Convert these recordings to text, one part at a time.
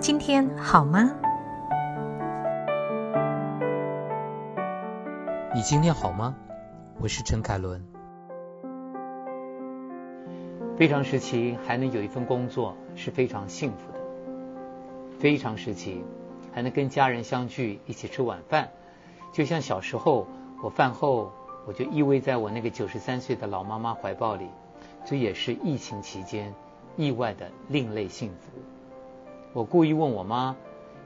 今天好吗？你今天好吗？我是陈凯伦。非常时期还能有一份工作是非常幸福的。非常时期还能跟家人相聚一起吃晚饭，就像小时候我饭后我就依偎在我那个九十三岁的老妈妈怀抱里，这也是疫情期间意外的另类幸福。我故意问我妈：“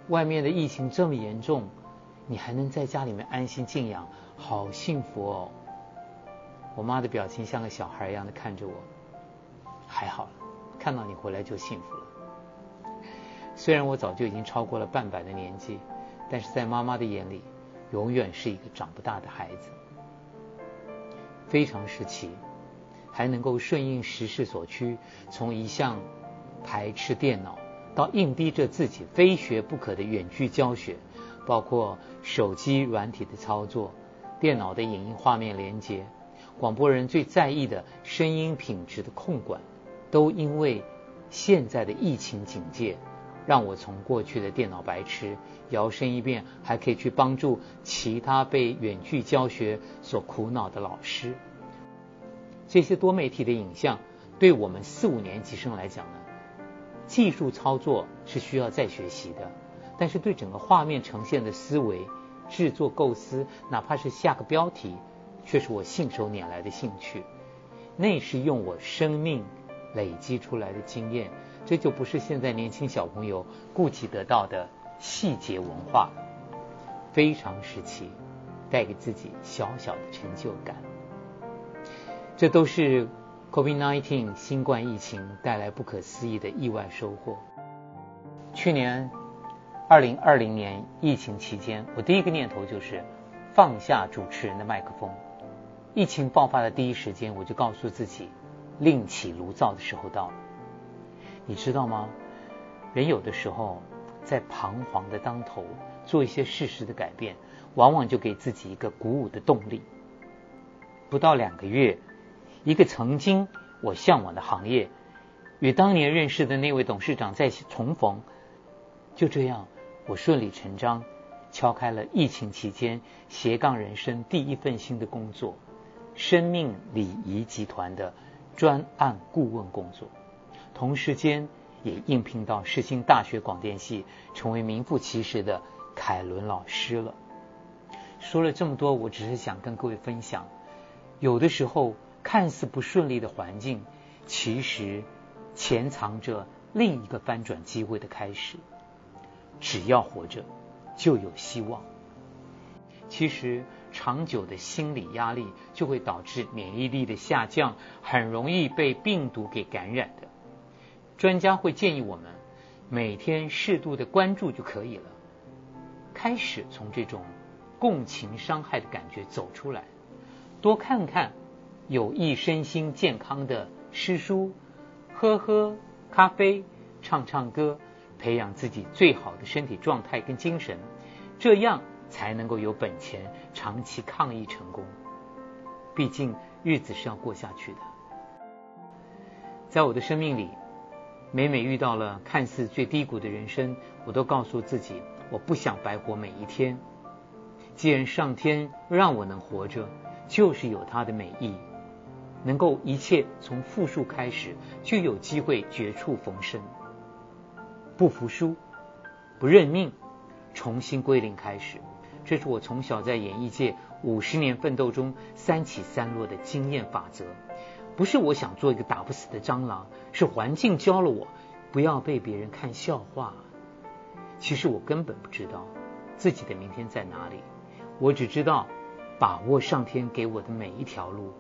外面的疫情这么严重，你还能在家里面安心静养，好幸福哦。”我妈的表情像个小孩一样的看着我，还好了，看到你回来就幸福了。虽然我早就已经超过了半百的年纪，但是在妈妈的眼里，永远是一个长不大的孩子。非常时期，还能够顺应时势所趋，从一向排斥电脑。到硬逼着自己非学不可的远距教学，包括手机软体的操作、电脑的影音画面连接、广播人最在意的声音品质的控管，都因为现在的疫情警戒，让我从过去的电脑白痴摇身一变，还可以去帮助其他被远距教学所苦恼的老师。这些多媒体的影像，对我们四五年级生来讲呢？技术操作是需要再学习的，但是对整个画面呈现的思维、制作构思，哪怕是下个标题，却是我信手拈来的兴趣。那是用我生命累积出来的经验，这就不是现在年轻小朋友顾及得到的细节文化。非常时期，带给自己小小的成就感，这都是。COVID-19 新冠疫情带来不可思议的意外收获。去年2020年疫情期间，我第一个念头就是放下主持人的麦克风。疫情爆发的第一时间，我就告诉自己，另起炉灶的时候到了。你知道吗？人有的时候在彷徨的当头，做一些事实的改变，往往就给自己一个鼓舞的动力。不到两个月。一个曾经我向往的行业，与当年认识的那位董事长再重逢，就这样，我顺理成章敲开了疫情期间斜杠人生第一份新的工作——生命礼仪集团的专案顾问工作。同时间也应聘到世新大学广电系，成为名副其实的凯伦老师了。说了这么多，我只是想跟各位分享，有的时候。看似不顺利的环境，其实潜藏着另一个翻转机会的开始。只要活着，就有希望。其实长久的心理压力就会导致免疫力的下降，很容易被病毒给感染的。专家会建议我们每天适度的关注就可以了，开始从这种共情伤害的感觉走出来，多看看。有益身心健康的诗书，喝喝咖啡，唱唱歌，培养自己最好的身体状态跟精神，这样才能够有本钱长期抗疫成功。毕竟日子是要过下去的。在我的生命里，每每遇到了看似最低谷的人生，我都告诉自己，我不想白活每一天。既然上天让我能活着，就是有它的美意。能够一切从负数开始，就有机会绝处逢生。不服输，不认命，重新归零开始，这是我从小在演艺界五十年奋斗中三起三落的经验法则。不是我想做一个打不死的蟑螂，是环境教了我不要被别人看笑话。其实我根本不知道自己的明天在哪里，我只知道把握上天给我的每一条路。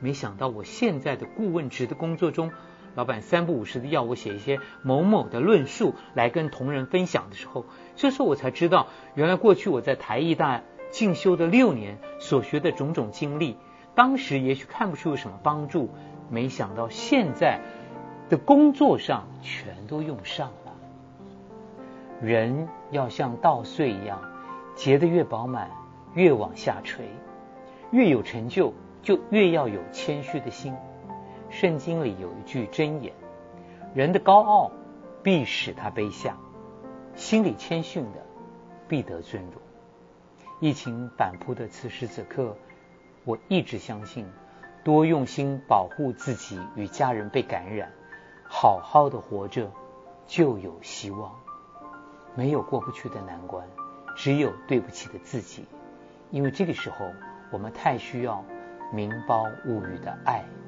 没想到我现在的顾问职的工作中，老板三不五时的要我写一些某某的论述来跟同仁分享的时候，这时候我才知道，原来过去我在台艺大进修的六年所学的种种经历，当时也许看不出有什么帮助，没想到现在的工作上全都用上了。人要像稻穗一样，结得越饱满，越往下垂，越有成就。就越要有谦虚的心。圣经里有一句箴言：“人的高傲必使他卑下，心里谦逊的必得尊荣。疫情反扑的此时此刻，我一直相信，多用心保护自己与家人被感染，好好的活着就有希望。没有过不去的难关，只有对不起的自己。因为这个时候，我们太需要“名包物语”的爱。